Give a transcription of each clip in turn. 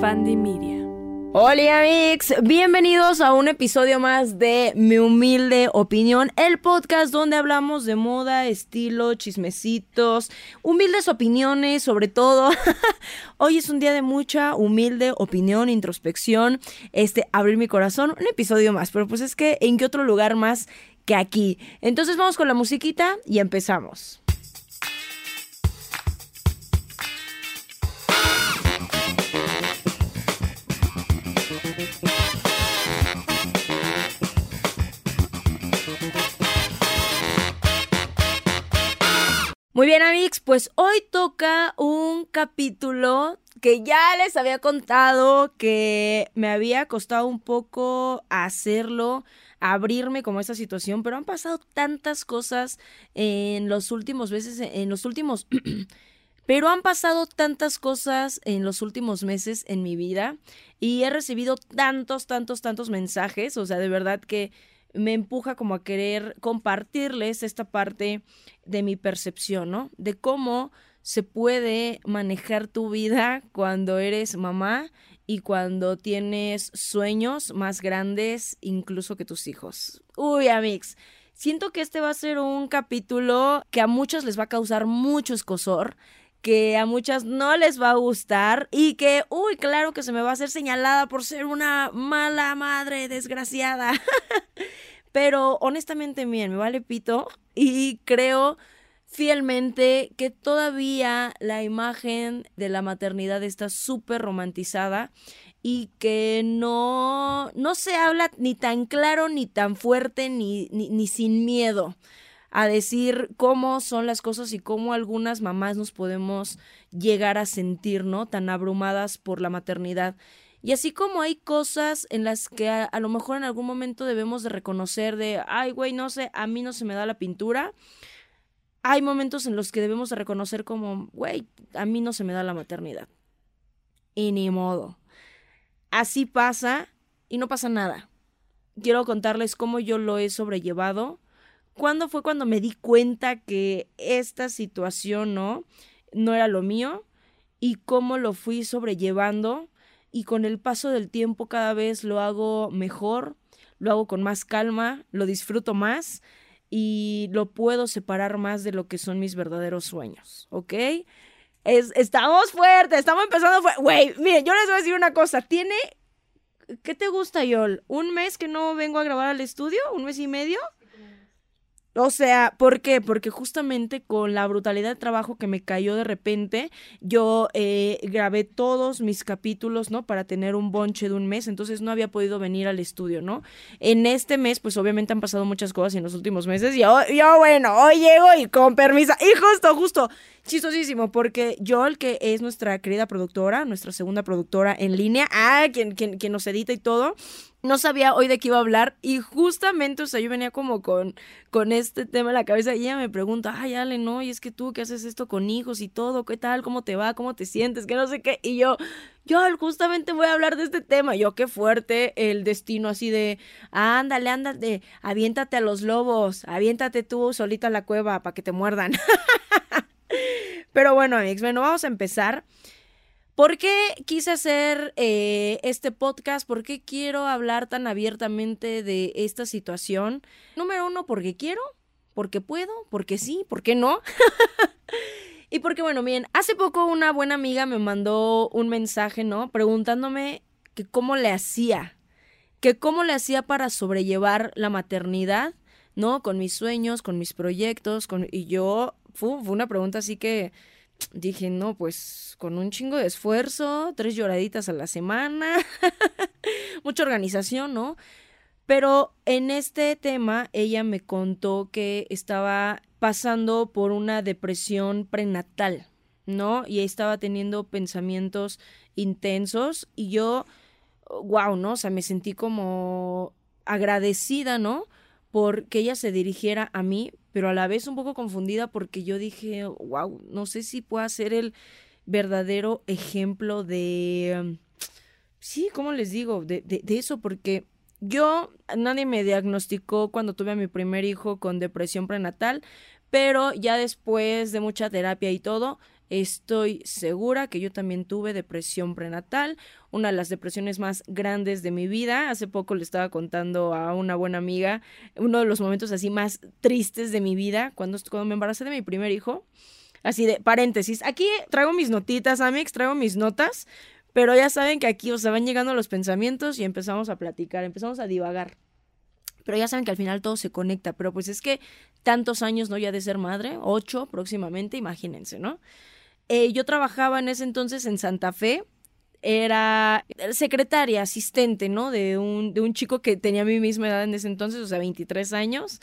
Fandi Media. Hola amigos, bienvenidos a un episodio más de Mi Humilde Opinión, el podcast donde hablamos de moda, estilo, chismecitos, humildes opiniones sobre todo. Hoy es un día de mucha humilde opinión, introspección, este, abrir mi corazón, un episodio más, pero pues es que en qué otro lugar más que aquí. Entonces vamos con la musiquita y empezamos. Muy bien, amigos, pues hoy toca un capítulo que ya les había contado que me había costado un poco hacerlo, abrirme como esta situación, pero han pasado tantas cosas en los últimos meses, en los últimos Pero han pasado tantas cosas en los últimos meses en mi vida y he recibido tantos, tantos, tantos mensajes, o sea, de verdad que me empuja como a querer compartirles esta parte de mi percepción, ¿no? De cómo se puede manejar tu vida cuando eres mamá y cuando tienes sueños más grandes incluso que tus hijos. Uy, amigos. Siento que este va a ser un capítulo que a muchos les va a causar mucho escosor, que a muchas no les va a gustar y que, uy, claro que se me va a hacer señalada por ser una mala madre desgraciada. Pero honestamente, bien, me vale pito y creo fielmente que todavía la imagen de la maternidad está súper romantizada y que no, no se habla ni tan claro, ni tan fuerte, ni, ni sin miedo a decir cómo son las cosas y cómo algunas mamás nos podemos llegar a sentir, ¿no? Tan abrumadas por la maternidad. Y así como hay cosas en las que a, lo mejor en algún momento debemos de reconocer de, ay, güey, no sé, a mí no se me da la pintura, hay momentos en los que debemos de reconocer como, güey, a mí no se me da la maternidad. Y ni modo. Así pasa y no pasa nada. Quiero contarles cómo yo lo he sobrellevado ¿Cuándo fue cuando me di cuenta que esta situación no, no era lo mío? Y cómo lo fui sobrellevando. Y con el paso del tiempo cada vez lo hago mejor, lo hago con más calma, lo disfruto más y lo puedo separar más de lo que son mis verdaderos sueños, ¿ok? Es, estamos fuertes, estamos empezando fuerte. Güey, miren, yo les voy a decir una cosa. Tiene. ¿Qué te gusta, Yol? ¿Un mes que no vengo a grabar al estudio? ¿Un mes y medio? O sea, ¿por qué? Porque justamente con la brutalidad de trabajo que me cayó de repente, yo eh, grabé todos mis capítulos, ¿no? Para tener un bonche de un mes, entonces no había podido venir al estudio, ¿no? En este mes, pues obviamente han pasado muchas cosas en los últimos meses y yo, yo bueno, hoy llego y con permiso, y justo, justo, chistosísimo, porque Joel, que es nuestra querida productora, nuestra segunda productora en línea, ah, quien, quien, quien nos edita y todo, no sabía hoy de qué iba a hablar y justamente, o sea, yo venía como con, con este tema en la cabeza y ella me pregunta, ay, Ale, no, y es que tú que haces esto con hijos y todo, ¿qué tal? ¿Cómo te va? ¿Cómo te sientes? Que no sé qué. Y yo, yo justamente voy a hablar de este tema. Yo, qué fuerte el destino así de, ándale, ándale, aviéntate a los lobos, aviéntate tú solita a la cueva para que te muerdan. Pero bueno, amigos, bueno, vamos a empezar. ¿Por qué quise hacer eh, este podcast? ¿Por qué quiero hablar tan abiertamente de esta situación? Número uno, porque quiero, porque puedo, porque sí, porque no. y porque, bueno, bien, hace poco una buena amiga me mandó un mensaje, ¿no? Preguntándome que cómo le hacía, que cómo le hacía para sobrellevar la maternidad, ¿no? Con mis sueños, con mis proyectos, con... y yo, fue una pregunta así que dije, no, pues con un chingo de esfuerzo, tres lloraditas a la semana, mucha organización, ¿no? Pero en este tema ella me contó que estaba pasando por una depresión prenatal, ¿no? Y estaba teniendo pensamientos intensos y yo, wow, ¿no? O sea, me sentí como agradecida, ¿no? Porque ella se dirigiera a mí, pero a la vez un poco confundida porque yo dije, wow, no sé si pueda ser el verdadero ejemplo de, sí, ¿cómo les digo? De, de, de, eso, porque yo, nadie me diagnosticó cuando tuve a mi primer hijo con depresión prenatal, pero ya después de mucha terapia y todo, Estoy segura que yo también tuve depresión prenatal, una de las depresiones más grandes de mi vida. Hace poco le estaba contando a una buena amiga uno de los momentos así más tristes de mi vida, cuando, cuando me embaracé de mi primer hijo. Así de paréntesis. Aquí traigo mis notitas, Amix, traigo mis notas, pero ya saben que aquí, o van llegando los pensamientos y empezamos a platicar, empezamos a divagar. Pero ya saben que al final todo se conecta, pero pues es que tantos años, ¿no? Ya de ser madre, ocho próximamente, imagínense, ¿no? Eh, yo trabajaba en ese entonces en Santa Fe, era secretaria, asistente, ¿no? De un, de un chico que tenía mi misma edad en ese entonces, o sea, 23 años.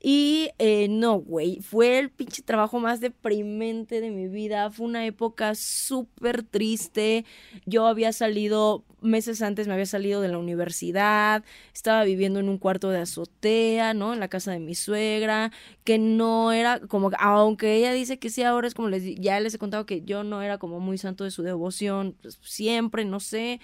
Y eh, no, güey, fue el pinche trabajo más deprimente de mi vida. Fue una época súper triste. Yo había salido, meses antes me había salido de la universidad, estaba viviendo en un cuarto de azotea, ¿no? En la casa de mi suegra, que no era como, aunque ella dice que sí, ahora es como les, ya les he contado que yo no era como muy santo de su devoción, pues siempre, no sé.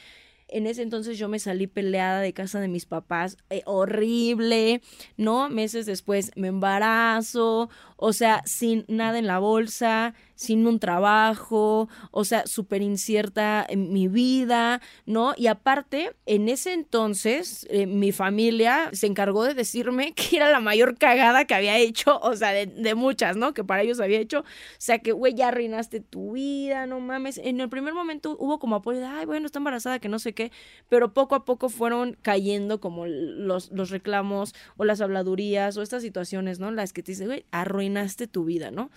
En ese entonces yo me salí peleada de casa de mis papás, eh, horrible, ¿no? Meses después me embarazo, o sea, sin nada en la bolsa, sin un trabajo, o sea, súper incierta en mi vida, ¿no? Y aparte, en ese entonces, eh, mi familia se encargó de decirme que era la mayor cagada que había hecho, o sea, de, muchas, ¿no? Que para ellos había hecho, o sea, que, güey, ya arruinaste tu vida, no mames. En el primer momento hubo como apoyo de, ay, bueno, está embarazada, que no sé qué, pero poco a poco fueron cayendo como los, los reclamos o las habladurías o estas situaciones, ¿no? Las que te dicen, güey, arruinaste tu vida, ¿no?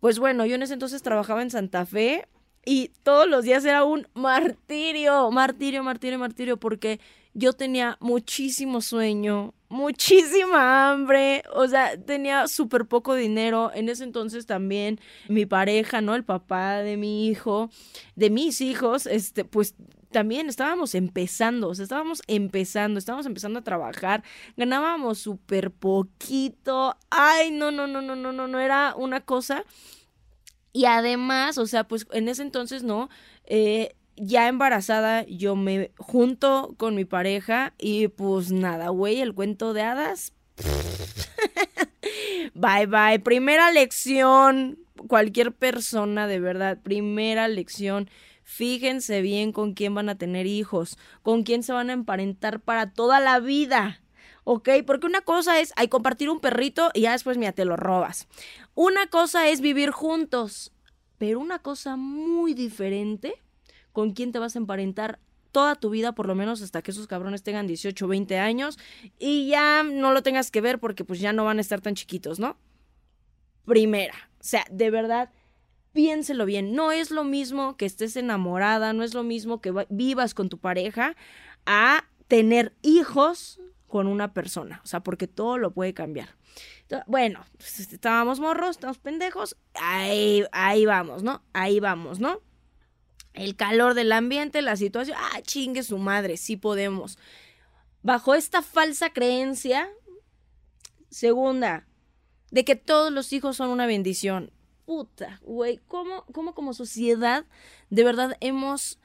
Pues bueno, yo en ese entonces trabajaba en Santa Fe y todos los días era un martirio, martirio, martirio, martirio, porque yo tenía muchísimo sueño, muchísima hambre, o sea, tenía súper poco dinero. En ese entonces también mi pareja, ¿no? El papá de mi hijo, de mis hijos, este, pues también estábamos empezando, o sea, estábamos empezando, estábamos empezando a trabajar, ganábamos súper poquito, ay, no, no, no, no, no, no, no, era una cosa. Y además, o sea, pues en ese entonces, ¿no? Eh, ya embarazada, yo me junto con mi pareja y pues nada, güey, el cuento de hadas. bye bye. Primera lección, cualquier persona de verdad, primera lección Fíjense bien con quién van a tener hijos, con quién se van a emparentar para toda la vida. ¿ok? Porque una cosa es, hay compartir un perrito y ya después, mira, te lo robas. Una cosa es vivir juntos, pero una cosa muy diferente, con quién te vas a emparentar toda tu vida, por lo menos hasta que esos cabrones tengan 18 o 20 años y ya no lo tengas que ver porque pues ya no van a estar tan chiquitos, ¿no? Primera, o sea, de verdad, piénselo bien, no es lo mismo que estés enamorada, no es lo mismo que vivas con tu pareja a tener hijos con una persona, o sea, porque todo lo puede cambiar. bueno, pues, estábamos morros, estamos pendejos, ahí, ahí vamos, ¿no? Ahí vamos, ¿no? El calor del ambiente, la situación, ah, chingue su madre, sí podemos. Bajo esta falsa creencia, segunda, de que todos los hijos son una bendición puta, güey, ¿cómo, ¿cómo como sociedad de verdad hemos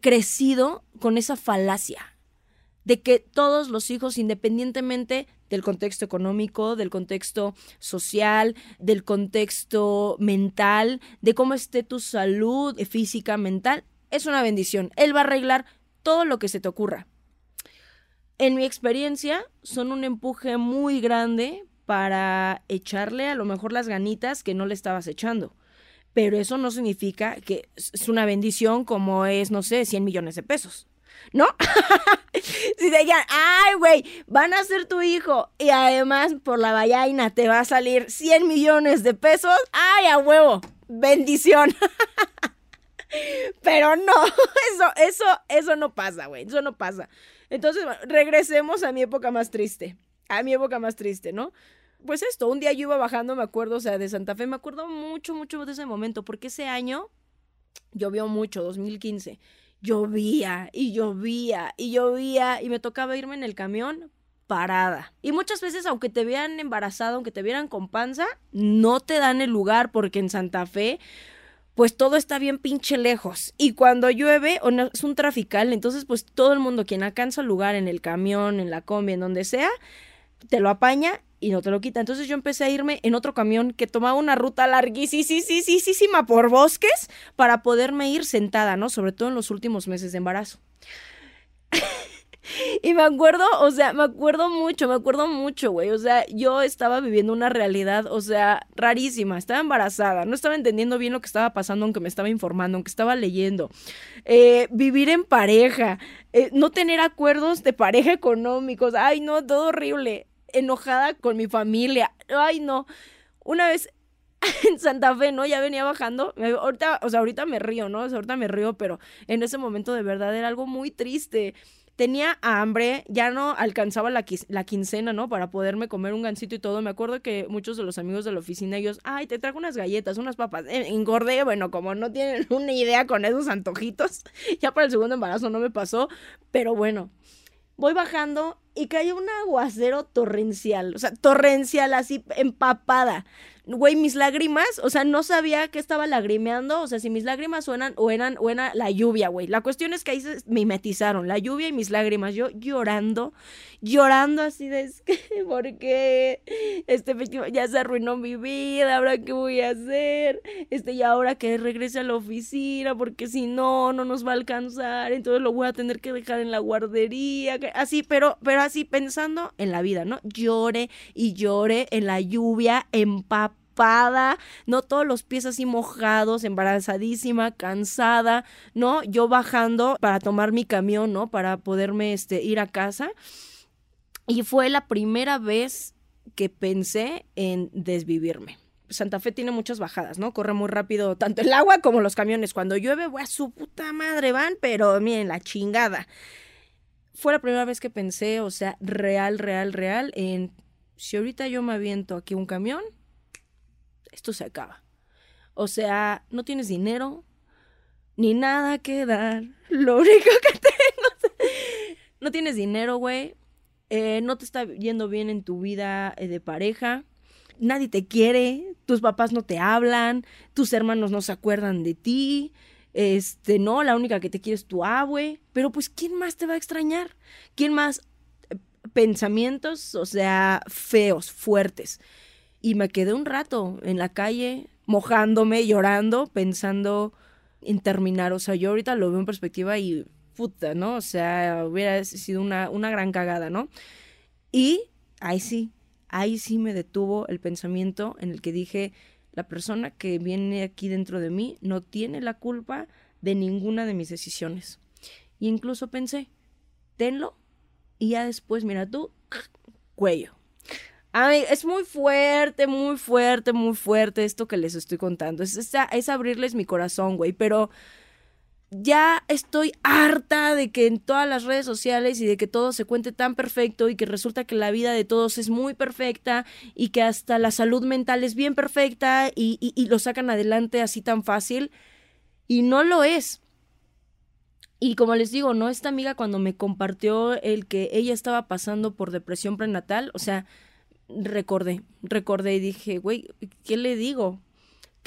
crecido con esa falacia? de que todos los hijos, independientemente del contexto económico, del contexto social, del contexto mental, de cómo esté tu salud física, mental, es una bendición. Él va a arreglar todo lo que se te ocurra. En mi experiencia, son un empuje muy grande para echarle a lo mejor las ganitas que no le estabas echando. Pero eso no significa que es una bendición como es, no sé, 100 millones de pesos. ¿No? si te digan, ay, güey, van a ser tu hijo y además por la vallaina te va a salir 100 millones de pesos, ay, a huevo, bendición. Pero no, eso, eso, eso no pasa, güey, eso no pasa. Entonces, regresemos a mi época más triste, a mi época más triste, ¿no? Pues esto, un día yo iba bajando, me acuerdo, o sea, de Santa Fe, me acuerdo mucho, mucho de ese momento, porque ese año llovió mucho, 2015. Llovía y llovía y llovía y me tocaba irme en el camión parada. Y muchas veces, aunque te vean embarazada, aunque te vieran con panza, no te dan el lugar porque en Santa Fe, pues todo está bien pinche lejos. Y cuando llueve, o no, es un trafical, entonces pues todo el mundo quien alcanza lugar en el camión, en la combi, en donde sea, te lo apaña y no te lo quita. Entonces yo empecé a irme en otro camión que tomaba una ruta larguísima por bosques para poderme ir sentada, ¿no? Sobre todo en los últimos meses de embarazo. Y me acuerdo, o sea, me acuerdo mucho, me acuerdo mucho, güey. O sea, yo estaba viviendo una realidad, o sea, rarísima. Estaba embarazada, no estaba entendiendo bien lo que estaba pasando, aunque me estaba informando, aunque estaba leyendo. Eh, vivir en pareja, eh, no tener acuerdos de pareja económicos. Ay, no, todo horrible. Enojada con mi familia. Ay, no. Una vez en Santa Fe, ¿no? Ya venía bajando. Ahorita, o sea, ahorita me río, ¿no? Ahorita me río, pero en ese momento de verdad era algo muy triste tenía hambre, ya no alcanzaba la, quincena, ¿no? Para poderme comer un gansito y todo. Me acuerdo que muchos de los amigos de la oficina, ellos, ay, te traigo unas galletas, unas papas. Eh, engordé, bueno, como no tienen una idea con esos antojitos, ya para el segundo embarazo no me pasó, pero bueno. Voy bajando y cae un aguacero torrencial, o sea, torrencial, así empapada güey, mis lágrimas, o sea, no sabía que estaba lagrimeando, o sea, si mis lágrimas suenan o eran, o era la lluvia, güey. La cuestión es que ahí se mimetizaron, la lluvia y mis lágrimas, yo llorando, llorando así de, es ¿por qué? Este ya se arruinó mi vida, ¿ahora qué voy a hacer? Este, y ahora que regrese a la oficina, porque si no, no nos va a alcanzar, entonces lo voy a tener que dejar en la guardería, así, pero, pero así pensando en la vida, ¿no? Llore y llore en la lluvia, en papá no todos los pies así mojados, embarazadísima, cansada, ¿no? Yo bajando para tomar mi camión, ¿no? Para poderme este, ir a casa. Y fue la primera vez que pensé en desvivirme. Santa Fe tiene muchas bajadas, ¿no? Corre muy rápido tanto el agua como los camiones. Cuando llueve, voy a su puta madre, van, pero miren, la chingada. Fue la primera vez que pensé, o sea, real, real, real, en si ahorita yo me aviento aquí un camión, esto se acaba. O sea, no tienes dinero, ni nada que dar. Lo único que tengo. no tienes dinero, güey. Eh, no te está yendo bien en tu vida eh, de pareja. Nadie te quiere. Tus papás no te hablan. Tus hermanos no se acuerdan de ti. Este, no, la única que te quiere es tu abue. Pero pues, ¿quién más te va a extrañar? ¿Quién más? Eh, pensamientos, o sea, feos, fuertes. Y me quedé un rato en la calle, mojándome, llorando, pensando en terminar. O sea, yo ahorita lo veo en perspectiva y puta, ¿no? O sea, hubiera sido una, una gran cagada, ¿no? Y ahí sí, ahí sí me detuvo el pensamiento en el que dije, la persona que viene aquí dentro de mí no tiene la culpa de ninguna de mis decisiones. Y incluso pensé, tenlo y ya después, mira tú, cuello es muy fuerte, muy fuerte, muy fuerte esto que les estoy contando. Es, es, abrirles mi corazón, güey. Pero ya estoy harta de que en todas las redes sociales y de que todo se cuente tan perfecto y que resulta que la vida de todos es muy perfecta y que hasta la salud mental es bien perfecta y, lo sacan adelante así tan fácil. Y no lo es. Y como les digo, ¿no? Esta amiga cuando me compartió el que ella estaba pasando por depresión prenatal, o sea, recordé, recordé y dije, güey, ¿qué le digo?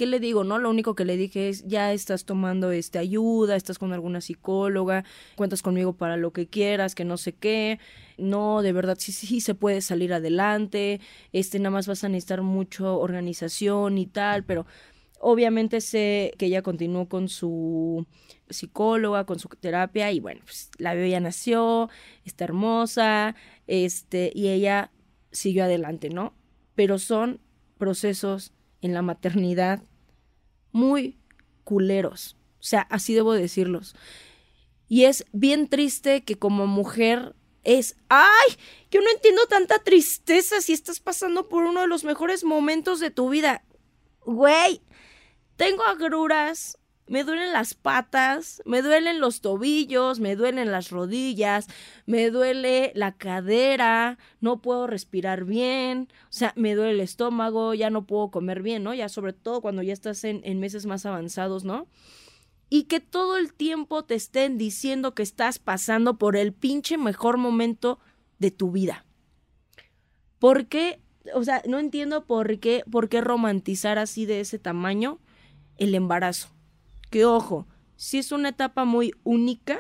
¿Qué le digo? No, lo único que le dije es, ya estás tomando este ayuda, estás con alguna psicóloga, cuentas conmigo para lo que quieras, que no sé qué. No, de verdad sí sí se puede salir adelante. Este nada más vas a necesitar mucho organización y tal, pero obviamente sé que ella continuó con su psicóloga, con su terapia y bueno, pues la bebé ya nació, está hermosa, este y ella siguió adelante, ¿no? Pero son procesos en la maternidad muy culeros. O sea, así debo decirlos. Y es bien triste que como mujer es, ay, yo no entiendo tanta tristeza si estás pasando por uno de los mejores momentos de tu vida. Güey, tengo agruras, me duelen las patas, me duelen los tobillos, me duelen las rodillas, me duele la cadera, no puedo respirar bien, o sea, me duele el estómago, ya no puedo comer bien, ¿no? Ya sobre todo cuando ya estás en, meses más avanzados, ¿no? Y que todo el tiempo te estén diciendo que estás pasando por el pinche mejor momento de tu vida. ¿Por qué? O sea, no entiendo por qué, por qué romantizar así de ese tamaño el embarazo que ojo, sí es una etapa muy única,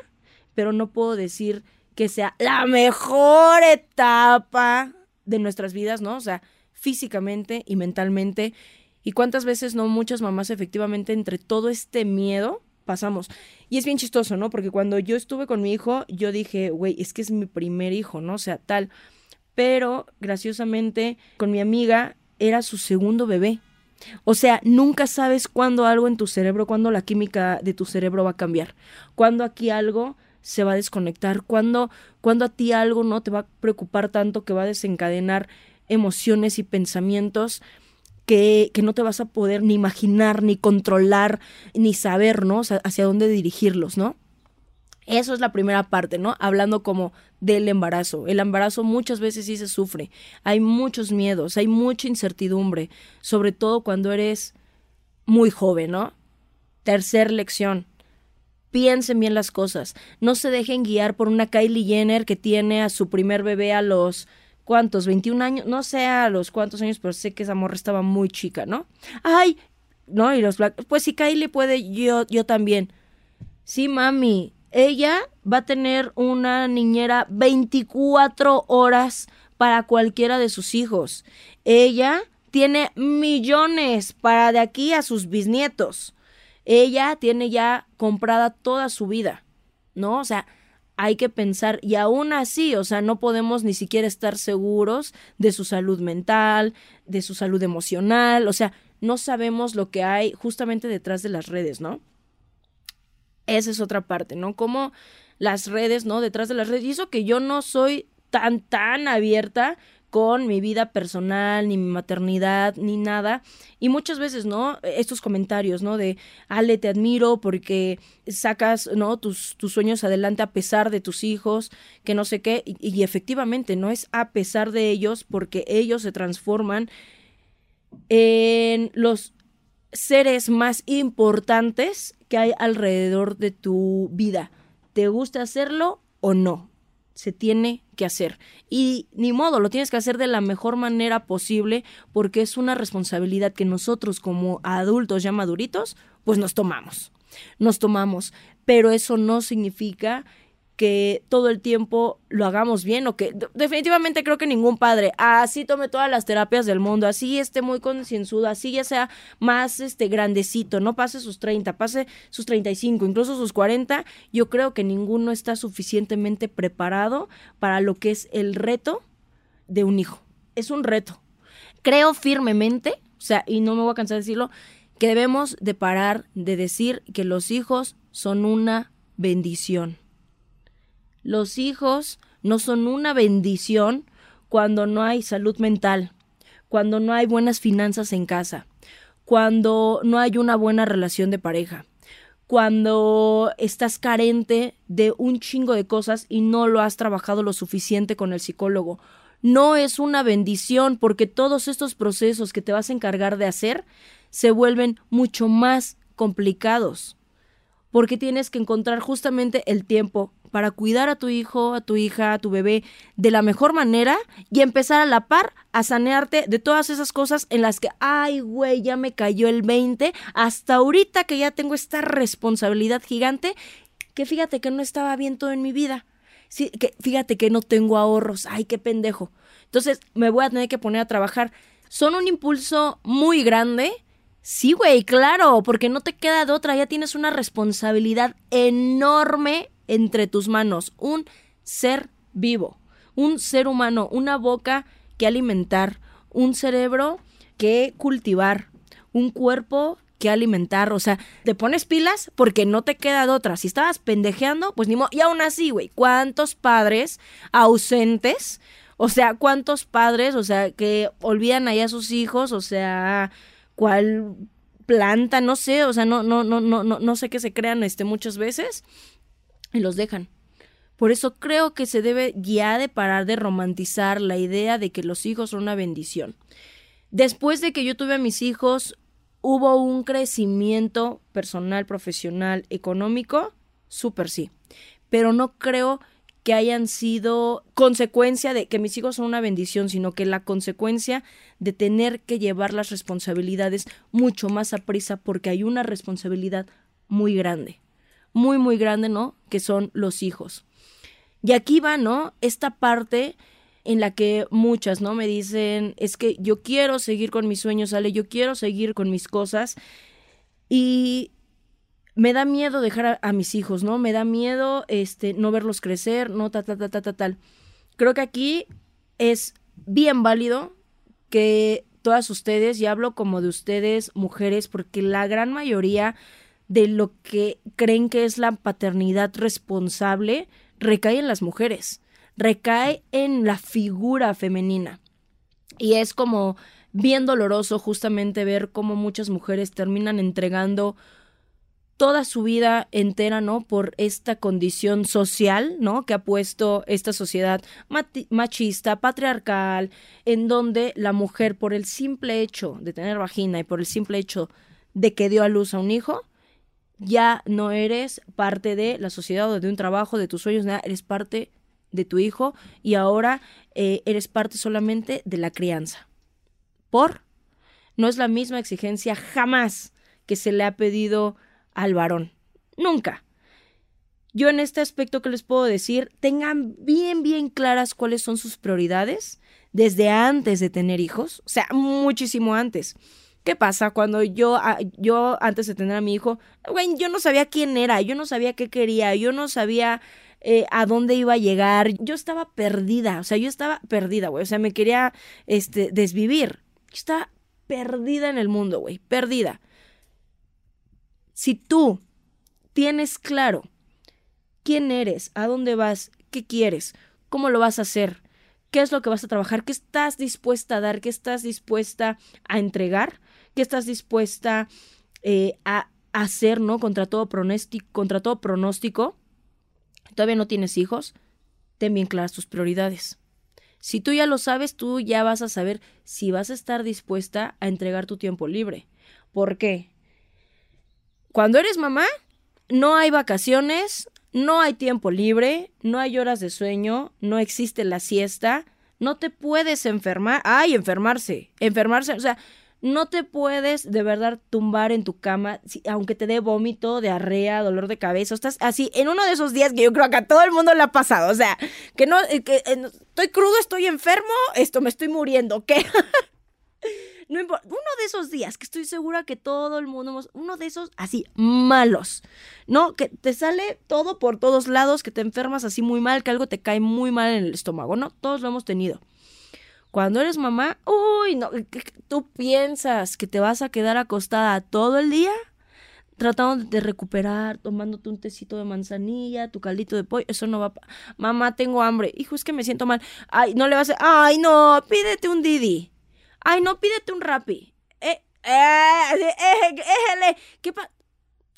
pero no puedo decir que sea la mejor etapa de nuestras vidas, ¿no? O sea, físicamente y mentalmente. Y cuántas veces, no, muchas mamás efectivamente entre todo este miedo pasamos. Y es bien chistoso, ¿no? Porque cuando yo estuve con mi hijo, yo dije, güey, es que es mi primer hijo, ¿no? O sea, tal. Pero, graciosamente, con mi amiga era su segundo bebé. O sea, nunca sabes cuándo algo en tu cerebro, cuándo la química de tu cerebro va a cambiar. Cuándo aquí algo se va a desconectar, cuándo, cuando a ti algo no te va a preocupar tanto que va a desencadenar emociones y pensamientos que, que, no te vas a poder ni imaginar, ni controlar, ni saber, ¿no? O sea, hacia dónde dirigirlos, ¿no? Eso es la primera parte, ¿no? Hablando como del embarazo. El embarazo muchas veces sí se sufre. Hay muchos miedos, hay mucha incertidumbre, sobre todo cuando eres muy joven, ¿no? Tercer lección. Piensen bien las cosas. No se dejen guiar por una Kylie Jenner que tiene a su primer bebé a los ¿cuántos? 21 años, no sé a los cuántos años, pero sé que esa morra estaba muy chica, ¿no? Ay, ¿no? Y los black, pues si Kylie puede, yo, yo también. Sí, mami, ella va a tener una niñera 24 horas para cualquiera de sus hijos. Ella tiene millones para de aquí a sus bisnietos. Ella tiene ya comprada toda su vida, ¿no? O sea, hay que pensar, y aún así, o sea, no podemos ni siquiera estar seguros de su salud mental, de su salud emocional, o sea, no sabemos lo que hay justamente detrás de las redes, ¿no? Esa es otra parte, ¿no? Como las redes, ¿no? Detrás de las redes. Y eso que yo no soy tan, tan abierta con mi vida personal, ni mi maternidad, ni nada. Y muchas veces, ¿no? Estos comentarios, ¿no? De, Ale, te admiro porque sacas, ¿no? Tus, tus sueños adelante a pesar de tus hijos, que no sé qué. Y, y efectivamente, no es a pesar de ellos porque ellos se transforman en los seres más importantes que hay alrededor de tu vida. ¿Te gusta hacerlo o no? Se tiene que hacer. Y ni modo, lo tienes que hacer de la mejor manera posible porque es una responsabilidad que nosotros como adultos ya maduritos, pues nos tomamos. Nos tomamos. Pero eso no significa que todo el tiempo lo hagamos bien o que definitivamente creo que ningún padre así tome todas las terapias del mundo, así esté muy concienzudo, así ya sea más este grandecito, no pase sus 30, pase sus 35, incluso sus 40, yo creo que ninguno está suficientemente preparado para lo que es el reto de un hijo. Es un reto. Creo firmemente, o sea, y no me voy a cansar de decirlo, que debemos de parar de decir que los hijos son una bendición los hijos no son una bendición cuando no hay salud mental, cuando no hay buenas finanzas en casa, cuando no hay una buena relación de pareja, cuando estás carente de un chingo de cosas y no lo has trabajado lo suficiente con el psicólogo. No es una bendición porque todos estos procesos que te vas a encargar de hacer se vuelven mucho más complicados porque tienes que encontrar justamente el tiempo para cuidar a tu hijo, a tu hija, a tu bebé de la mejor manera y empezar a la par a sanearte de todas esas cosas en las que, ay, güey, ya me cayó el 20, hasta ahorita que ya tengo esta responsabilidad gigante, que fíjate que no estaba bien todo en mi vida. Sí, que fíjate que no tengo ahorros, ay, qué pendejo. Entonces me voy a tener que poner a trabajar. Son un impulso muy grande, Sí, güey, claro, porque no te queda de otra, ya tienes una responsabilidad enorme entre tus manos, un ser vivo, un ser humano, una boca que alimentar, un cerebro que cultivar, un cuerpo que alimentar, o sea, te pones pilas porque no te queda de otra. Si estabas pendejeando, pues ni modo. Y aún así, güey, ¿cuántos padres ausentes? O sea, ¿cuántos padres, o sea, que olvidan ahí a sus hijos, o sea, cuál planta, no sé, o sea, no, no, no, no, no, no sé qué se crean este, muchas veces y los dejan. Por eso creo que se debe ya de parar de romantizar la idea de que los hijos son una bendición. Después de que yo tuve a mis hijos, hubo un crecimiento personal, profesional, económico, súper sí. Pero no creo que hayan sido consecuencia de que mis hijos son una bendición, sino que la consecuencia de tener que llevar las responsabilidades mucho más a prisa porque hay una responsabilidad muy grande, muy, muy grande, ¿no? Que son los hijos. Y aquí va, ¿no? Esta parte en la que muchas, ¿no? Me dicen, es que yo quiero seguir con mis sueños, Ale, yo quiero seguir con mis cosas. Y me da miedo dejar a, mis hijos, ¿no? Me da miedo este, no verlos crecer, no, ta, ta, ta, ta, ta, tal. Creo que aquí es bien válido que todas ustedes, y hablo como de ustedes, mujeres, porque la gran mayoría de lo que creen que es la paternidad responsable recae en las mujeres, recae en la figura femenina. Y es como bien doloroso justamente ver cómo muchas mujeres terminan entregando toda su vida entera, ¿no? Por esta condición social, ¿no? Que ha puesto esta sociedad machista, patriarcal, en donde la mujer, por el simple hecho de tener vagina y por el simple hecho de que dio a luz a un hijo, ya no eres parte de la sociedad o de un trabajo, de tus sueños, nada, eres parte de tu hijo y ahora eh, eres parte solamente de la crianza. ¿Por? No es la misma exigencia jamás que se le ha pedido al varón. Nunca. Yo en este aspecto que les puedo decir, tengan bien, bien claras cuáles son sus prioridades desde antes de tener hijos, o sea, muchísimo antes. ¿Qué pasa cuando yo, ah, yo antes de tener a mi hijo, güey, yo no sabía quién era, yo no sabía qué quería, yo no sabía eh, a dónde iba a llegar, yo estaba perdida, o sea, yo estaba perdida, güey, o sea, me quería este, desvivir, yo estaba perdida en el mundo, güey, perdida. Si tú tienes claro quién eres, a dónde vas, qué quieres, cómo lo vas a hacer, qué es lo que vas a trabajar, qué estás dispuesta a dar, qué estás dispuesta a entregar, qué estás dispuesta eh, a hacer, ¿no? Contra todo, pronóstico, contra todo pronóstico. Todavía no tienes hijos, ten bien claras tus prioridades. Si tú ya lo sabes, tú ya vas a saber si vas a estar dispuesta a entregar tu tiempo libre. ¿Por qué? Cuando eres mamá, no hay vacaciones, no hay tiempo libre, no hay horas de sueño, no existe la siesta, no te puedes enfermar. Ay, enfermarse, enfermarse, o sea, no te puedes de verdad tumbar en tu cama, aunque te dé vómito, diarrea, dolor de cabeza. Estás así en uno de esos días que yo creo que a todo el mundo le ha pasado. O sea, que no, eh, que, eh, estoy crudo, estoy enfermo, esto me estoy muriendo, ¿qué? No importa, uno de esos días que estoy segura que todo el mundo, uno de esos así malos, ¿no? Que te sale todo por todos lados, que te enfermas así muy mal, que algo te cae muy mal en el estómago, ¿no? Todos lo hemos tenido. Cuando eres mamá, uy, no, tú piensas que te vas a quedar acostada todo el día tratando de recuperar, tomándote un tecito de manzanilla, tu caldito de pollo, eso no va. Mamá, tengo hambre. Hijo, es que me siento mal. Ay, no le vas a. Ay, no, pídete un Didi. Ay, no, pídete un rapi. Eh, eh, eh, eh, ¿Qué pasa?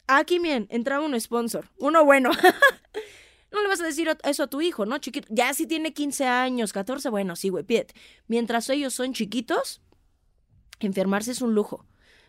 Aquí, bien, entraba un sponsor. Uno bueno. no le vas a decir eso a tu hijo, ¿no? Chiquito. Ya si tiene 15 años, 14, bueno, sí, güey, pídete. Mientras ellos son chiquitos, enfermarse es un lujo.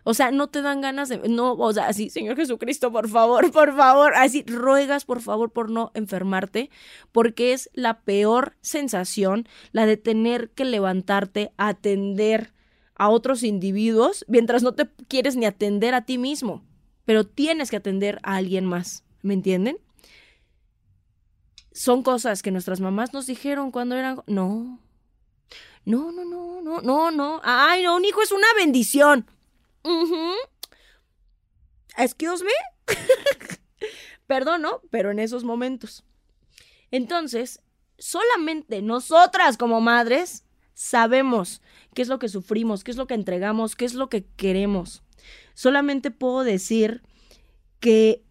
O sea, no te dan ganas de, no, o sea, así, Señor Jesucristo, por favor, por favor, así, ruegas, por favor, por no enfermarte, porque es la peor sensación, la de tener que levantarte, atender a otros individuos, mientras no te quieres ni atender a ti mismo, pero tienes que atender a alguien más, ¿me entienden? Son cosas que nuestras mamás nos dijeron cuando eran, no, no, no, no, no, no, no, ay, no, un hijo es una bendición. Excuse me. Perdón, ¿no? Pero en esos momentos. Entonces, solamente nosotras como madres sabemos qué es lo que sufrimos, qué es lo que entregamos, qué es lo que queremos. Solamente puedo decir que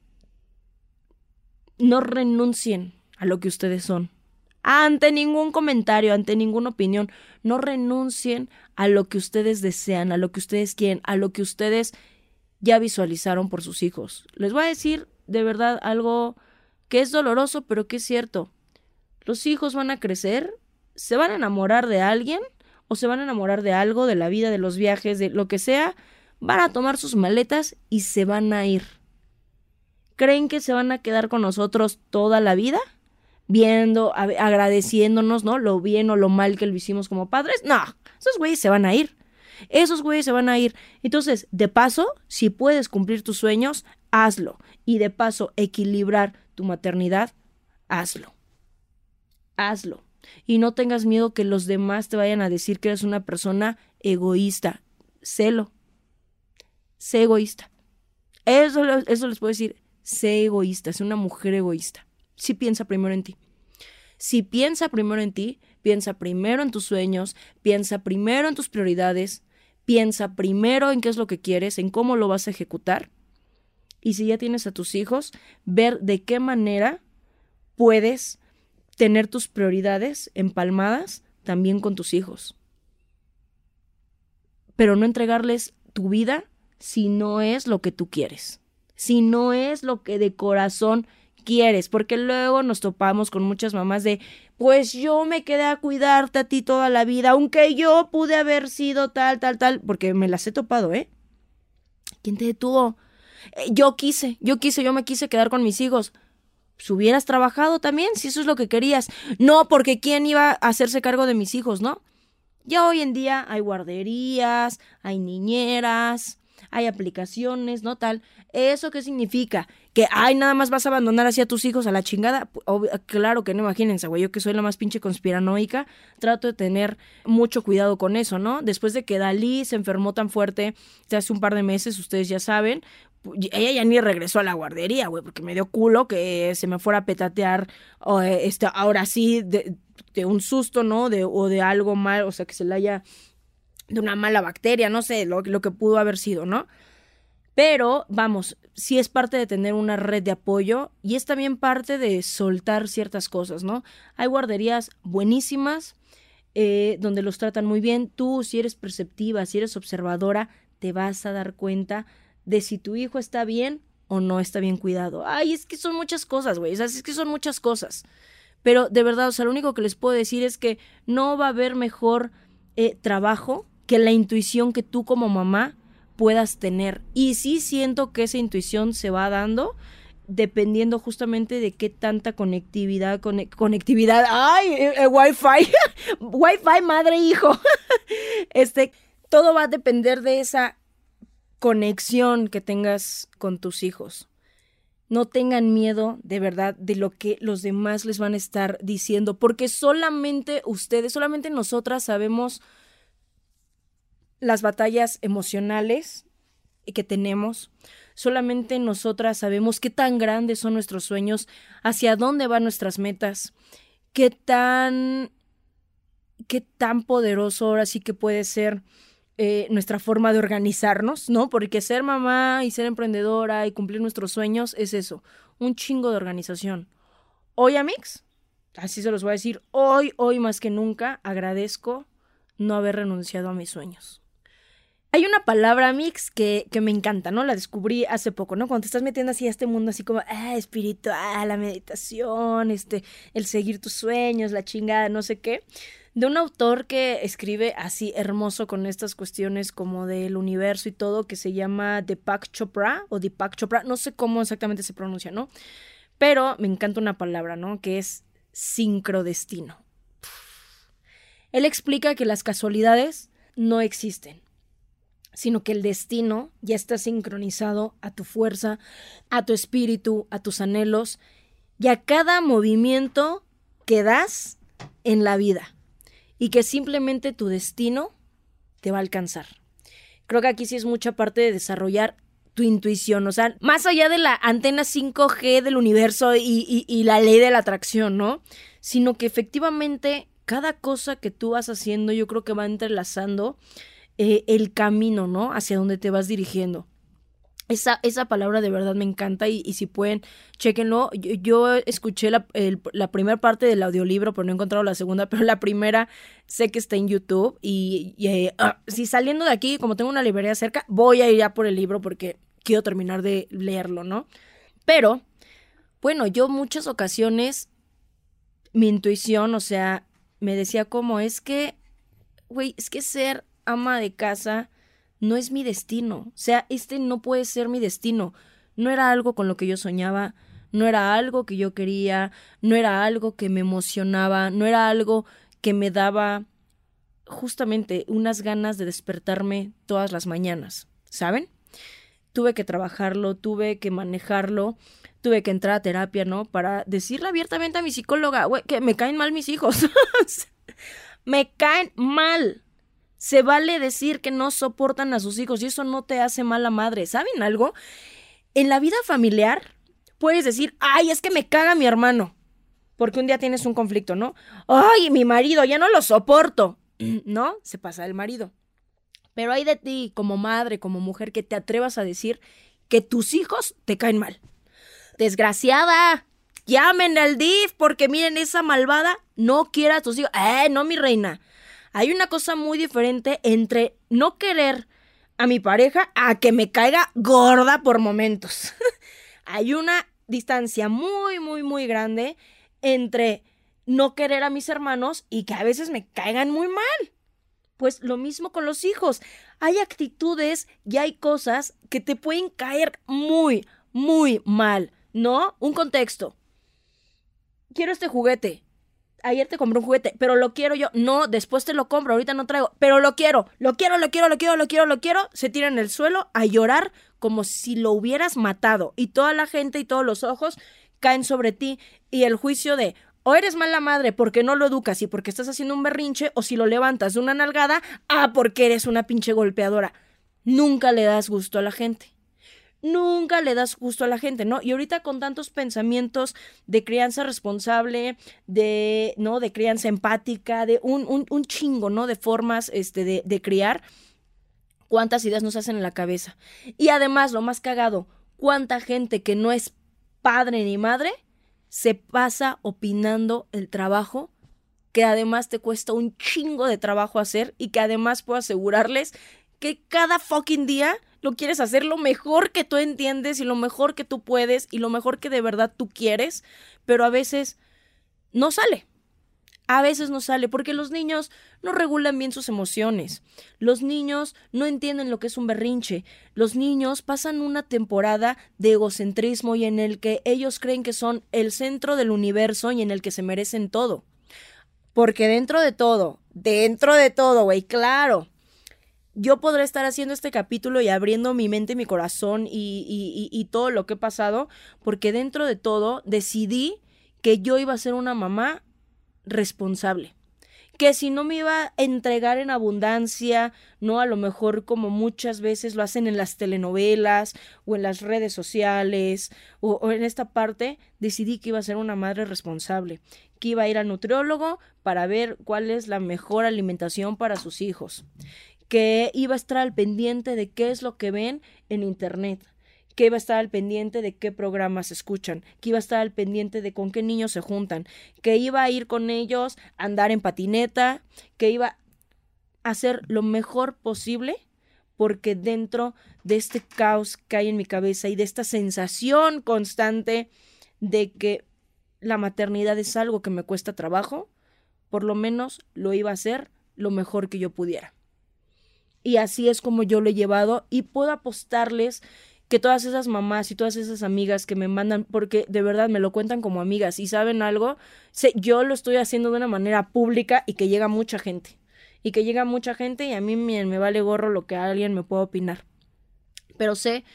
no renuncien a lo que ustedes son. Ante ningún comentario, ante ninguna opinión, no renuncien a lo que ustedes desean, a lo que ustedes quieren, a lo que ustedes ya visualizaron por sus hijos. Les voy a decir de verdad algo que es doloroso, pero que es cierto. Los hijos van a crecer, se van a enamorar de alguien o se van a enamorar de algo, de la vida, de los viajes, de lo que sea, van a tomar sus maletas y se van a ir. ¿Creen que se van a quedar con nosotros toda la vida? Viendo, agradeciéndonos, ¿no? Lo bien o lo mal que lo hicimos como padres. No, esos güeyes se van a ir. Esos güeyes se van a ir. Entonces, de paso, si puedes cumplir tus sueños, hazlo. Y de paso, equilibrar tu maternidad, hazlo. Hazlo. Y no tengas miedo que los demás te vayan a decir que eres una persona egoísta. Celo. Sé egoísta. Eso, eso les puedo decir. Sé egoísta. Sé una mujer egoísta. Si piensa primero en ti. Si piensa primero en ti, piensa primero en tus sueños, piensa primero en tus prioridades, piensa primero en qué es lo que quieres, en cómo lo vas a ejecutar. Y si ya tienes a tus hijos, ver de qué manera puedes tener tus prioridades empalmadas también con tus hijos. Pero no entregarles tu vida si no es lo que tú quieres, si no es lo que de corazón quieres, porque luego nos topamos con muchas mamás de, pues yo me quedé a cuidarte a ti toda la vida, aunque yo pude haber sido tal, tal, tal, porque me las he topado, ¿eh? ¿Quién te detuvo? Eh, yo quise, yo quise, yo me quise quedar con mis hijos. Pues hubieras trabajado también, si eso es lo que querías. No, porque ¿quién iba a hacerse cargo de mis hijos, no? Ya hoy en día hay guarderías, hay niñeras, hay aplicaciones, ¿no? Tal. ¿Eso qué significa? Que, ay, nada más vas a abandonar así a tus hijos a la chingada. claro que no, imagínense, güey, yo que soy la más pinche conspiranoica, trato de tener mucho cuidado con eso, ¿no? Después de que Dalí se enfermó tan fuerte, hace un par de meses, ustedes ya saben, ella ya ni regresó a la guardería, güey, porque me dio culo que se me fuera a petatear, este, ahora sí, de, un susto, ¿no? De, o de algo mal, o sea, que se le haya, de una mala bacteria, no sé, lo, lo que pudo haber sido, ¿no? Pero, vamos, sí es parte de tener una red de apoyo y es también parte de soltar ciertas cosas, ¿no? Hay guarderías buenísimas eh, donde los tratan muy bien. Tú, si eres perceptiva, si eres observadora, te vas a dar cuenta de si tu hijo está bien o no está bien cuidado. Ay, es que son muchas cosas, güey. es que son muchas cosas. Pero de verdad, o sea, lo único que les puedo decir es que no va a haber mejor eh, trabajo que la intuición que tú como mamá puedas tener. Y sí siento que esa intuición se va dando dependiendo justamente de qué tanta conectividad, conectividad, ay, eh, eh, wifi, wifi madre hijo, este, todo va a depender de esa conexión que tengas con tus hijos. No tengan miedo de verdad de lo que los demás les van a estar diciendo, porque solamente ustedes, solamente nosotras sabemos las batallas emocionales que tenemos. Solamente nosotras sabemos qué tan grandes son nuestros sueños, hacia dónde van nuestras metas, qué tan qué tan poderoso ahora sí que puede ser eh, nuestra forma de organizarnos, ¿no? Porque ser mamá y ser emprendedora y cumplir nuestros sueños es eso, un chingo de organización. Hoy, Amix, así se los voy a decir, hoy, hoy más que nunca, agradezco no haber renunciado a mis sueños. Hay una palabra, Mix, que, que, me encanta, ¿no? La descubrí hace poco, ¿no? Cuando te estás metiendo así a este mundo, así como, ah, espiritual, la meditación, este, el seguir tus sueños, la chingada, no sé qué de un autor que escribe así hermoso con estas cuestiones como del universo y todo, que se llama Deepak Chopra o Deepak Chopra, no sé cómo exactamente se pronuncia, ¿no? Pero me encanta una palabra, ¿no? Que es sincrodestino. Él explica que las casualidades no existen, sino que el destino ya está sincronizado a tu fuerza, a tu espíritu, a tus anhelos y a cada movimiento que das en la vida y que simplemente tu destino te va a alcanzar. Creo que aquí sí es mucha parte de desarrollar tu intuición, o sea, más allá de la antena 5G del universo y, la ley de la atracción, ¿no? Sino que efectivamente cada cosa que tú vas haciendo yo creo que va entrelazando eh, el camino, ¿no? Hacia donde te vas dirigiendo. Esa, esa palabra de verdad me encanta y, si pueden, chequenlo. Yo, escuché la, primera parte del audiolibro, pero no he encontrado la segunda, pero la primera sé que está en YouTube y, eh, ah, si saliendo de aquí, como tengo una librería cerca, voy a ir ya por el libro porque quiero terminar de leerlo, ¿no? Pero, bueno, yo muchas ocasiones, mi intuición, o sea, me decía como es que, güey, es que ser ama de casa no es mi destino. O sea, este no puede ser mi destino. No era algo con lo que yo soñaba, no era algo que yo quería, no era algo que me emocionaba, no era algo que me daba justamente unas ganas de despertarme todas las mañanas, ¿saben? Tuve que trabajarlo, tuve que manejarlo, tuve que entrar a terapia, ¿no? Para decirle abiertamente a mi psicóloga, güey, que me caen mal mis hijos. me caen mal. Se vale decir que no soportan a sus hijos y eso no te hace mala madre. ¿Saben algo? En la vida familiar puedes decir, ay, es que me caga mi hermano. Porque un día tienes un conflicto, ¿no? Ay, mi marido, ya no lo soporto. ¿No? Se pasa el marido. Pero hay de ti, como madre, como mujer, que te atrevas a decir que tus hijos te caen mal. Desgraciada, llamen al DIF porque miren, esa malvada no quiere a tus hijos. Eh, no, mi reina. Hay una cosa muy diferente entre no querer a mi pareja a que me caiga gorda por momentos. Hay una distancia muy, muy, muy grande entre no querer a mis hermanos y que a veces me caigan muy mal. Pues lo mismo con los hijos. Hay actitudes y hay cosas que te pueden caer muy, muy mal, ¿no? Un contexto. Quiero este juguete ayer te compré un juguete, pero lo quiero yo. No, después te lo compro, ahorita no traigo, pero lo quiero, lo quiero, lo quiero, lo quiero, lo quiero, lo quiero. Se tira en el suelo a llorar como si lo hubieras matado. Y toda la gente y todos los ojos caen sobre ti. Y el juicio de, o eres mala madre porque no lo educas y porque estás haciendo un berrinche, o si lo levantas de una nalgada, ah, porque eres una pinche golpeadora. Nunca le das gusto a la gente nunca le das gusto a la gente, ¿no? Y ahorita con tantos pensamientos de crianza responsable, de, ¿no? De crianza empática, de un, un, un chingo, ¿no? De formas este, de, de criar, cuántas ideas nos hacen en la cabeza. Y además, lo más cagado, cuánta gente que no es padre ni madre se pasa opinando el trabajo que además te cuesta un chingo de trabajo hacer y que además puedo asegurarles que cada fucking día lo quieres hacer lo mejor que tú entiendes y lo mejor que tú puedes y lo mejor que de verdad tú quieres, pero a veces no sale. A veces no sale porque los niños no regulan bien sus emociones. Los niños no entienden lo que es un berrinche. Los niños pasan una temporada de egocentrismo y en el que ellos creen que son el centro del universo y en el que se merecen todo. Porque dentro de todo, dentro de todo, güey, claro, yo podré estar haciendo este capítulo y abriendo mi mente, mi corazón y, todo lo que he pasado, porque dentro de todo decidí que yo iba a ser una mamá responsable. Que si no me iba a entregar en abundancia, no a lo mejor como muchas veces lo hacen en las telenovelas o en las redes sociales o en esta parte, decidí que iba a ser una madre responsable, que iba a ir al nutriólogo para ver cuál es la mejor alimentación para sus hijos que iba a estar al pendiente de qué es lo que ven en Internet, que iba a estar al pendiente de qué programas escuchan, que iba a estar al pendiente de con qué niños se juntan, que iba a ir con ellos a andar en patineta, que iba a hacer lo mejor posible porque dentro de este caos que hay en mi cabeza y de esta sensación constante de que la maternidad es algo que me cuesta trabajo, por lo menos lo iba a hacer lo mejor que yo pudiera. Y así es como yo lo he llevado y puedo apostarles que todas esas mamás y todas esas amigas que me mandan, porque de verdad me lo cuentan como amigas y saben algo, sé, yo lo estoy haciendo de una manera pública y que llega mucha gente. Y que llega mucha gente y a mí me, me vale gorro lo que alguien me pueda opinar. Pero sé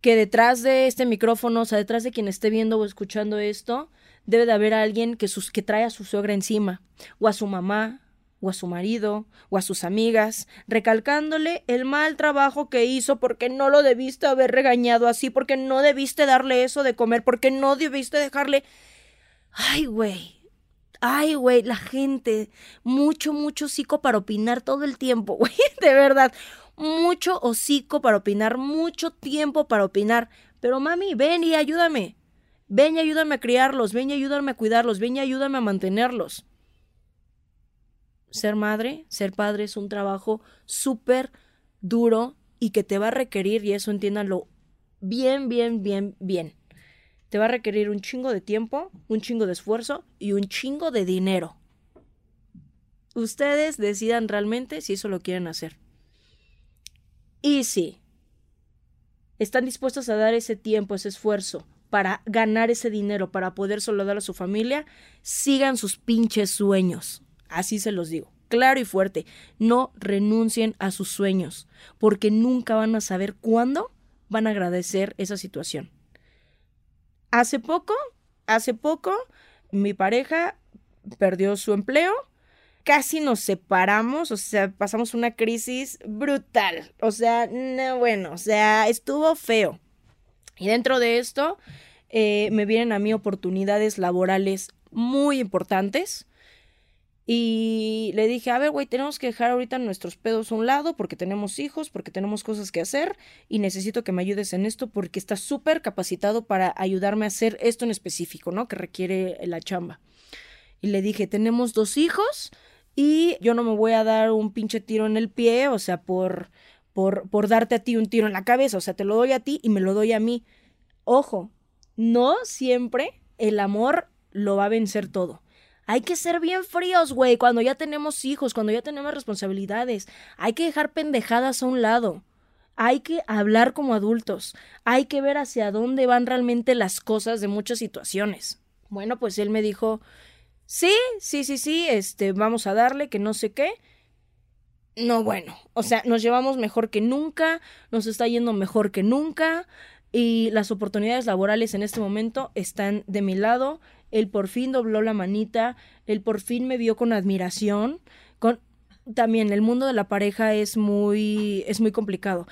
que detrás de este micrófono, o sea, detrás de quien esté viendo o escuchando esto, debe de haber alguien que, sus, que trae a su suegra encima, o a su mamá, a su marido o a sus amigas, recalcándole el mal trabajo que hizo porque no lo debiste haber regañado así, porque no debiste darle eso de comer, porque no debiste dejarle... Ay, güey. Ay, güey, la gente, mucho, mucho hocico para opinar todo el tiempo, güey, de verdad, mucho hocico para opinar, mucho tiempo para opinar. Pero mami, ven y ayúdame. Ven y ayúdame a criarlos, ven y ayúdame a cuidarlos, ven y ayúdame a mantenerlos ser madre, ser padre es un trabajo súper duro y que te va a requerir, y eso entiéndanlo bien, bien, bien, bien. Te va a requerir un chingo de tiempo, un chingo de esfuerzo y un chingo de dinero. Ustedes decidan realmente si eso lo quieren hacer. Y si están dispuestos a dar ese tiempo, ese esfuerzo para ganar ese dinero, para poder solo dar a su familia, sigan sus pinches sueños. Así se los digo, claro y fuerte, no renuncien a sus sueños, porque nunca van a saber cuándo van a agradecer esa situación. hace poco, hace poco, mi pareja perdió su empleo, casi nos separamos, o sea, pasamos una crisis brutal, o sea, no, bueno, o sea, estuvo feo. Y dentro de esto, eh, me vienen a mí oportunidades laborales muy importantes. Y le dije, a ver, güey, tenemos que dejar ahorita nuestros pedos a un lado porque tenemos hijos, porque tenemos cosas que hacer y necesito que me ayudes en esto porque estás súper capacitado para ayudarme a hacer esto en específico, ¿no? Que requiere la chamba. Y le dije, tenemos dos hijos y yo no me voy a dar un pinche tiro en el pie, o sea, por, por, por darte a ti un tiro en la cabeza, o sea, te lo doy a ti y me lo doy a mí. Ojo, no siempre el amor lo va a vencer todo. Hay que ser bien fríos, güey, cuando ya tenemos hijos, cuando ya tenemos responsabilidades. Hay que dejar pendejadas a un lado. Hay que hablar como adultos. Hay que ver hacia dónde van realmente las cosas de muchas situaciones. Bueno, pues él me dijo, sí, sí, sí, sí, este, vamos a darle, que no sé qué. No, bueno, o sea, nos llevamos mejor que nunca, nos está yendo mejor que nunca y las oportunidades laborales en este momento están de mi lado él por fin dobló la manita, él por fin me vio con admiración, con también el mundo de la pareja es muy es muy complicado.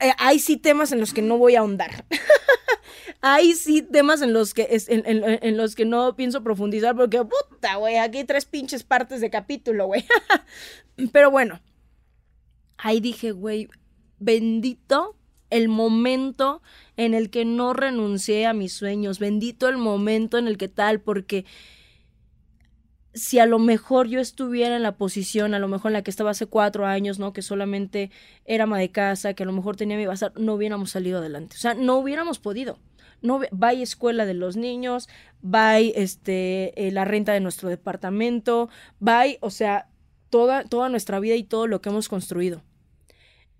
Eh, hay sí temas en los que no voy a ahondar. hay sí temas en los que en, en, los que no pienso profundizar porque puta, güey, aquí hay tres pinches partes de capítulo, güey. Pero bueno, ahí dije, güey, bendito el momento en el que no renuncié a mis sueños, bendito el momento en el que tal, porque si a lo mejor yo estuviera en la posición, a lo mejor en la que estaba hace cuatro años, ¿no? Que solamente era ama de casa, que a lo mejor tenía mi bazar, no hubiéramos salido adelante. O sea, no hubiéramos podido. No, vaya escuela de los niños, vaya este, eh, la renta de nuestro departamento, vaya, o sea, toda, toda nuestra vida y todo lo que hemos construido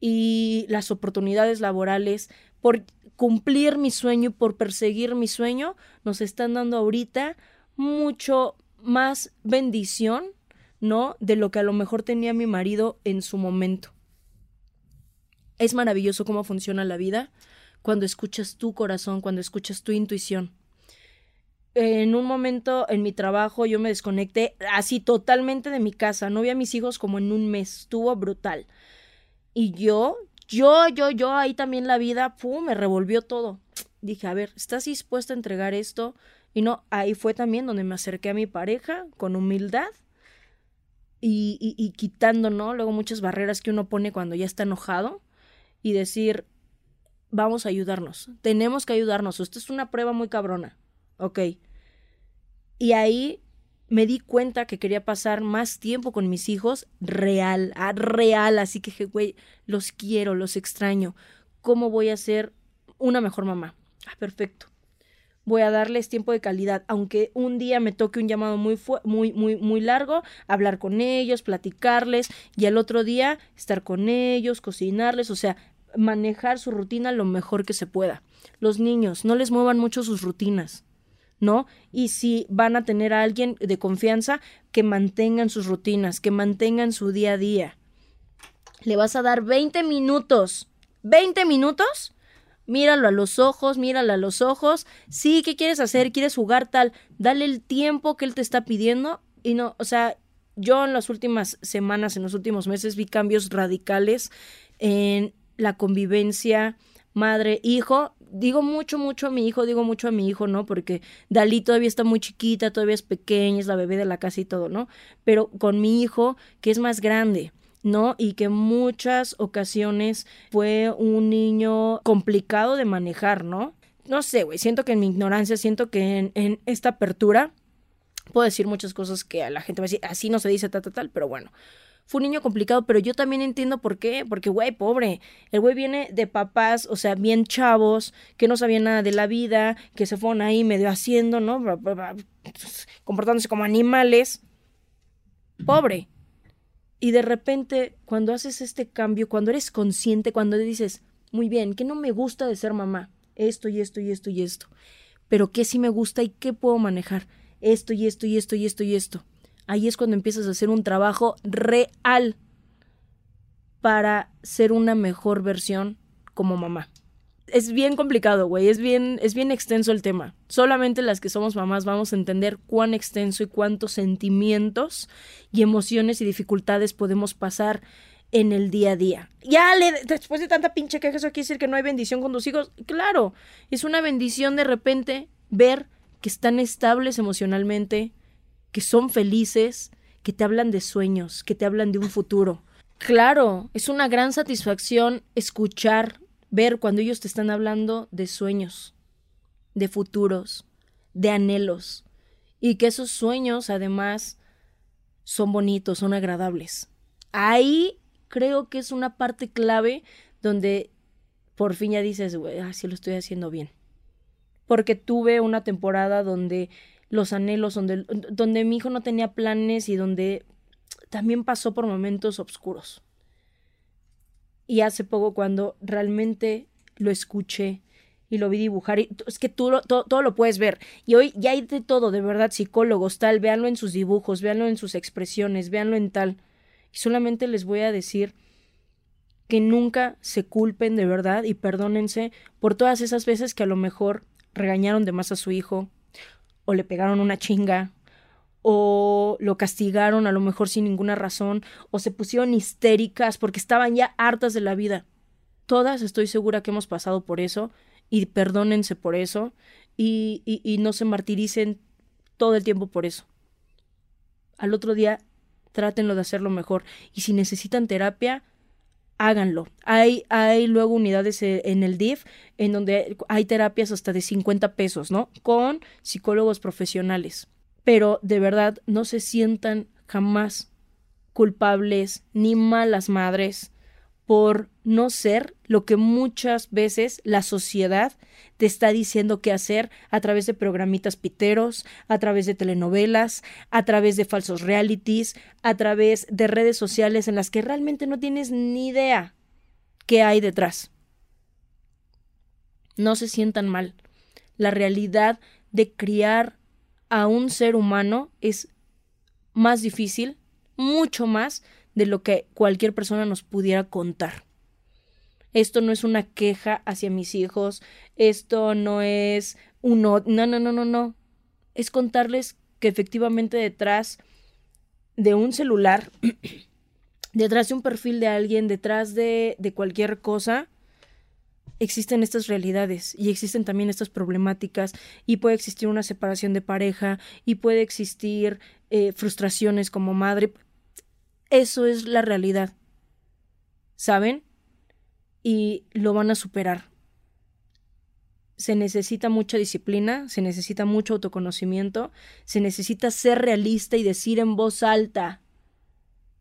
y las oportunidades laborales por cumplir mi sueño y por perseguir mi sueño nos están dando ahorita mucho más bendición, ¿no? De lo que a lo mejor tenía mi marido en su momento. Es maravilloso cómo funciona la vida cuando escuchas tu corazón, cuando escuchas tu intuición. En un momento en mi trabajo yo me desconecté así totalmente de mi casa, no vi a mis hijos como en un mes, estuvo brutal. Y yo, yo, yo, yo, ahí también la vida, pum, me revolvió todo. Dije, a ver, ¿estás dispuesta a entregar esto? Y no, ahí fue también donde me acerqué a mi pareja con humildad y, y, quitando, ¿no? Luego muchas barreras que uno pone cuando ya está enojado y decir, vamos a ayudarnos, tenemos que ayudarnos, esto es una prueba muy cabrona, ok. Y ahí me di cuenta que quería pasar más tiempo con mis hijos real, ah, real, así que, güey, los quiero, los extraño. ¿Cómo voy a ser una mejor mamá? Ah, perfecto. Voy a darles tiempo de calidad, aunque un día me toque un llamado muy, muy, muy, muy largo, hablar con ellos, platicarles, y el otro día estar con ellos, cocinarles, o sea, manejar su rutina lo mejor que se pueda. Los niños, no les muevan mucho sus rutinas ¿no? Y si van a tener a alguien de confianza, que mantengan sus rutinas, que mantengan su día a día. Le vas a dar 20 minutos. ¿20 minutos? Míralo a los ojos, míralo a los ojos. Sí, ¿qué quieres hacer? ¿Quieres jugar tal? Dale el tiempo que él te está pidiendo. Y no, o sea, yo en las últimas semanas, en los últimos meses, vi cambios radicales en la convivencia madre-hijo digo mucho, mucho a mi hijo, digo mucho a mi hijo, ¿no? Porque Dalí todavía está muy chiquita, todavía es pequeña, es la bebé de la casa y todo, ¿no? Pero con mi hijo, que es más grande, ¿no? Y que muchas ocasiones fue un niño complicado de manejar, ¿no? No sé, güey, siento que en mi ignorancia, siento que en, esta apertura puedo decir muchas cosas que a la gente va a decir, así no se dice tal, tal, tal, pero bueno, fue un niño complicado, pero yo también entiendo por qué, porque, güey, pobre, el güey viene de papás, o sea, bien chavos, que no sabían nada de la vida, que se fueron ahí medio haciendo, ¿no? Comportándose como animales. Pobre. Y de repente, cuando haces este cambio, cuando eres consciente, cuando dices, muy bien, ¿qué no me gusta de ser mamá? Esto y esto y esto y esto. Pero ¿qué sí me gusta y qué puedo manejar? Esto y esto y esto y esto y esto ahí es cuando empiezas a hacer un trabajo real para ser una mejor versión como mamá. es bien complicado, güey, es bien, es bien extenso el tema. Solamente las que somos mamás vamos a entender cuán extenso y cuántos sentimientos y emociones y dificultades podemos pasar en el día a día. Ya, le, después de tanta pinche queja, eso quiere decir que no hay bendición con tus hijos. Claro, es una bendición de repente ver que están estables emocionalmente, que son felices, que te hablan de sueños, que te hablan de un futuro. Claro, es una gran satisfacción escuchar ver cuando ellos te están hablando de sueños, de futuros, de anhelos, y que esos sueños además son bonitos, son agradables. Ahí creo que es una parte clave donde por fin ya dices, así lo estoy haciendo bien. Porque tuve una temporada donde los anhelos, donde, donde mi hijo no tenía planes y donde también pasó por momentos oscuros. Y hace poco cuando realmente lo escuché y lo vi dibujar, y es que tú todo, lo puedes ver. Y hoy ya hay de todo, de verdad, psicólogos, tal, véanlo en sus dibujos, véanlo en sus expresiones, véanlo en tal. Y solamente les voy a decir que nunca se culpen de verdad y perdónense por todas esas veces que a lo mejor regañaron de más a su hijo, o le pegaron una chinga, o lo castigaron a lo mejor sin ninguna razón, o se pusieron histéricas porque estaban ya hartas de la vida. Todas estoy segura que hemos pasado por eso, y perdónense por eso, y, y, no se martiricen todo el tiempo por eso. Al otro día, trátenlo de hacerlo mejor. Y si necesitan terapia, háganlo. Hay, hay luego unidades eh, en el DIF en donde hay terapias hasta de 50 pesos, ¿no? Con psicólogos profesionales pero de verdad no se sientan jamás culpables ni malas madres por no ser lo que muchas veces la sociedad te está diciendo que hacer a través de programitas piteros, a través de telenovelas, a través de falsos realities, a través de redes sociales en las que realmente no tienes ni idea qué hay detrás. No se sientan mal. La realidad de criar a un ser humano es más difícil, mucho más de lo que cualquier persona nos pudiera contar. Esto no es una queja hacia mis hijos, esto no es uno, no, no, no, no, no. Es contarles que efectivamente detrás de un celular, detrás de un perfil de alguien, detrás de, de cualquier cosa, existen estas realidades y existen también estas problemáticas y puede existir una separación de pareja y puede existir eh, frustraciones como madre. Eso es la realidad. ¿Saben? Y lo van a superar. Se necesita mucha disciplina, se necesita mucho autoconocimiento, se necesita ser realista y decir en voz alta,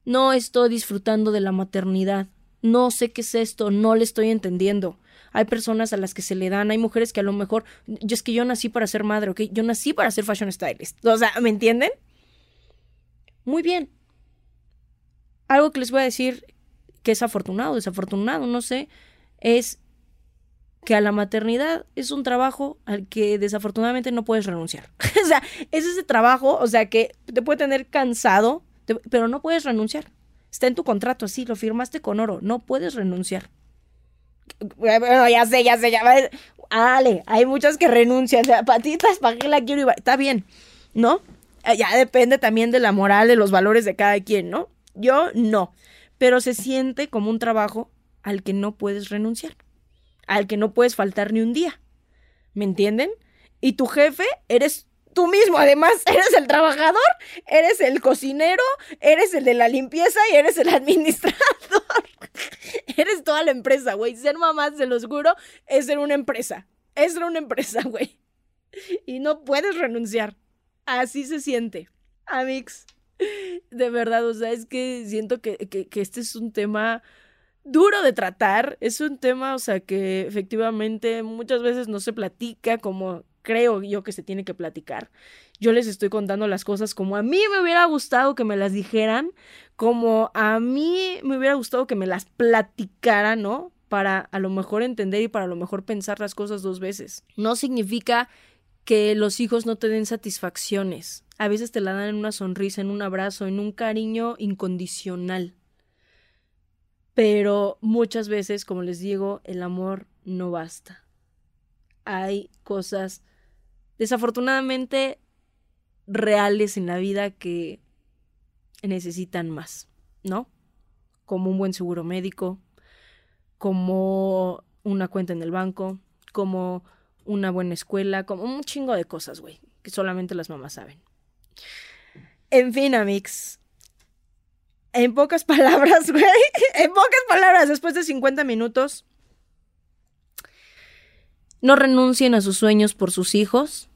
no estoy disfrutando de la maternidad, no sé qué es esto, no le estoy entendiendo hay personas a las que se le dan, hay mujeres que a lo mejor, yo es que yo nací para ser madre, ¿ok? Yo nací para ser fashion stylist. O sea, ¿me entienden? Muy bien. Algo que les voy a decir que es afortunado, desafortunado, no sé, es que a la maternidad es un trabajo al que desafortunadamente no puedes renunciar. o sea, es ese trabajo, o sea, que te puede tener cansado, pero no puedes renunciar. Está en tu contrato, así, lo firmaste con oro, no puedes renunciar. Ya sé, ya sé, ya. Ale, hay muchas que renuncian. Patitas, ¿para qué la quiero? Está bien, ¿no? Eh, ya depende también de la moral, de los valores de cada quien, ¿no? Yo no. Pero se siente como un trabajo al que no puedes renunciar, al que no puedes faltar ni un día. ¿Me entienden? Y tu jefe eres tú mismo, además, eres el trabajador, eres el cocinero, eres el de la limpieza y eres el administrador. eres toda la empresa, güey. Ser mamá, se los juro, es ser una empresa. Es ser una empresa, güey. Y no puedes renunciar. Así se siente. Amix. De verdad, o sea, es que siento que, que este es un tema duro de tratar. Es un tema, o sea, que efectivamente muchas veces no se platica como creo yo que se tiene que platicar. Yo les estoy contando las cosas como a mí me hubiera gustado que me las dijeran, como a mí me hubiera gustado que me las platicaran, ¿no? Para a lo mejor entender y para a lo mejor pensar las cosas dos veces. No significa que los hijos no te den satisfacciones. A veces te la dan en una sonrisa, en un abrazo, en un cariño incondicional. Pero muchas veces, como les digo, el amor no basta. Hay cosas desafortunadamente reales en la vida que necesitan más, ¿no? Como un buen seguro médico, como una cuenta en el banco, como una buena escuela, como un chingo de cosas, güey, que solamente las mamás saben. En fin, Amix. En pocas palabras, güey. En pocas palabras, después de 50 minutos. No renuncien a sus sueños por sus hijos.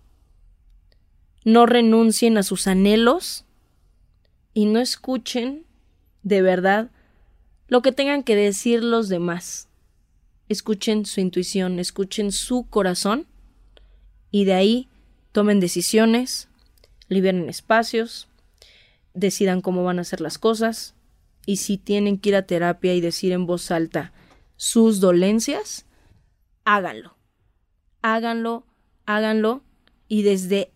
No renuncien a sus anhelos. Y no escuchen, de verdad, lo que tengan que decir los demás. Escuchen su intuición, escuchen su corazón. Y de ahí tomen decisiones, liberen espacios, decidan cómo van a hacer las cosas y si tienen que ir a terapia y decir en voz alta sus dolencias, háganlo. Háganlo, háganlo y desde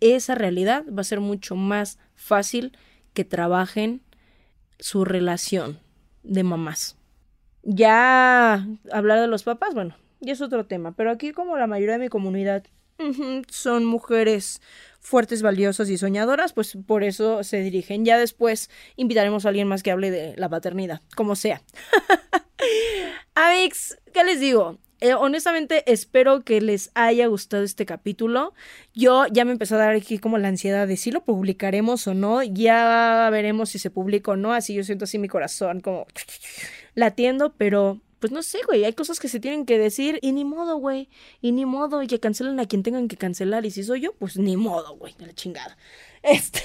esa realidad va a ser mucho más fácil que trabajen su relación de mamás. Ya hablar de los papás, bueno, ya es otro tema, pero aquí como la mayoría de mi comunidad son mujeres fuertes, valiosas y soñadoras, pues por eso se dirigen. Ya después invitaremos a alguien más que hable de la paternidad, como sea. Amix, ¿qué les digo? Eh, honestamente espero que les haya gustado este capítulo. Yo ya me empezó a dar aquí como la ansiedad de si lo publicaremos o no. Ya veremos si se publica o no. Así yo siento así mi corazón como latiendo, pero pues no sé, güey, hay cosas que se tienen que decir y ni modo, güey, y ni modo, y que cancelen a quien tengan que cancelar, y si soy yo, pues ni modo, güey, de la chingada. Este.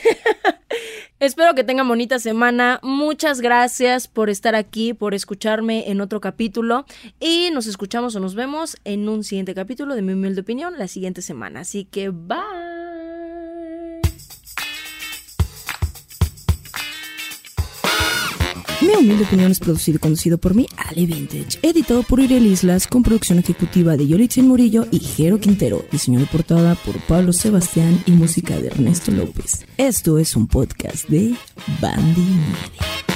Espero que tengan bonita semana. Muchas gracias por estar aquí, por escucharme en otro capítulo. Y nos escuchamos o nos vemos en un siguiente capítulo de mi humilde opinión la siguiente semana. Así que bye. Mi humilde opinión es producido y conducido por mí, Ale Vintage, editado por Uriel Islas, con producción ejecutiva de Yolitzin Murillo y Jero Quintero, diseño de portada por Pablo Sebastián y música de Ernesto López. Esto es un podcast de Bandy Media.